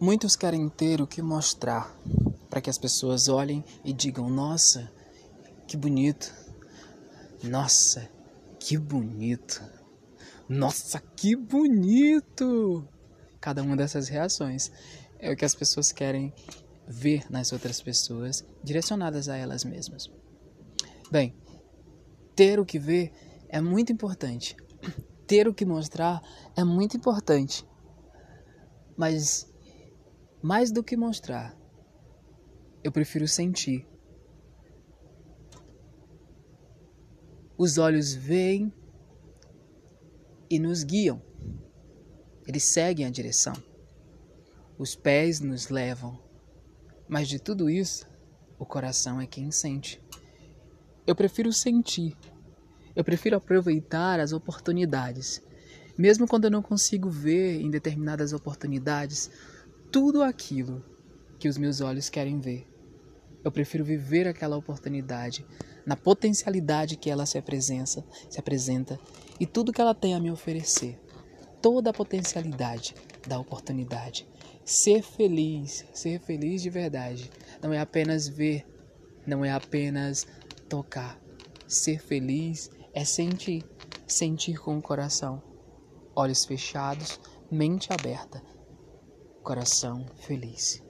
Muitos querem ter o que mostrar para que as pessoas olhem e digam: Nossa, que bonito! Nossa, que bonito! Nossa, que bonito! Cada uma dessas reações é o que as pessoas querem ver nas outras pessoas, direcionadas a elas mesmas. Bem, ter o que ver é muito importante. Ter o que mostrar é muito importante. Mas mais do que mostrar, eu prefiro sentir. Os olhos veem e nos guiam. Eles seguem a direção. Os pés nos levam. Mas de tudo isso, o coração é quem sente. Eu prefiro sentir. Eu prefiro aproveitar as oportunidades. Mesmo quando eu não consigo ver em determinadas oportunidades tudo aquilo que os meus olhos querem ver. Eu prefiro viver aquela oportunidade na potencialidade que ela se apresenta, se apresenta e tudo que ela tem a me oferecer. Toda a potencialidade da oportunidade. Ser feliz, ser feliz de verdade, não é apenas ver, não é apenas tocar. Ser feliz é sentir, sentir com o coração, olhos fechados, mente aberta, coração feliz.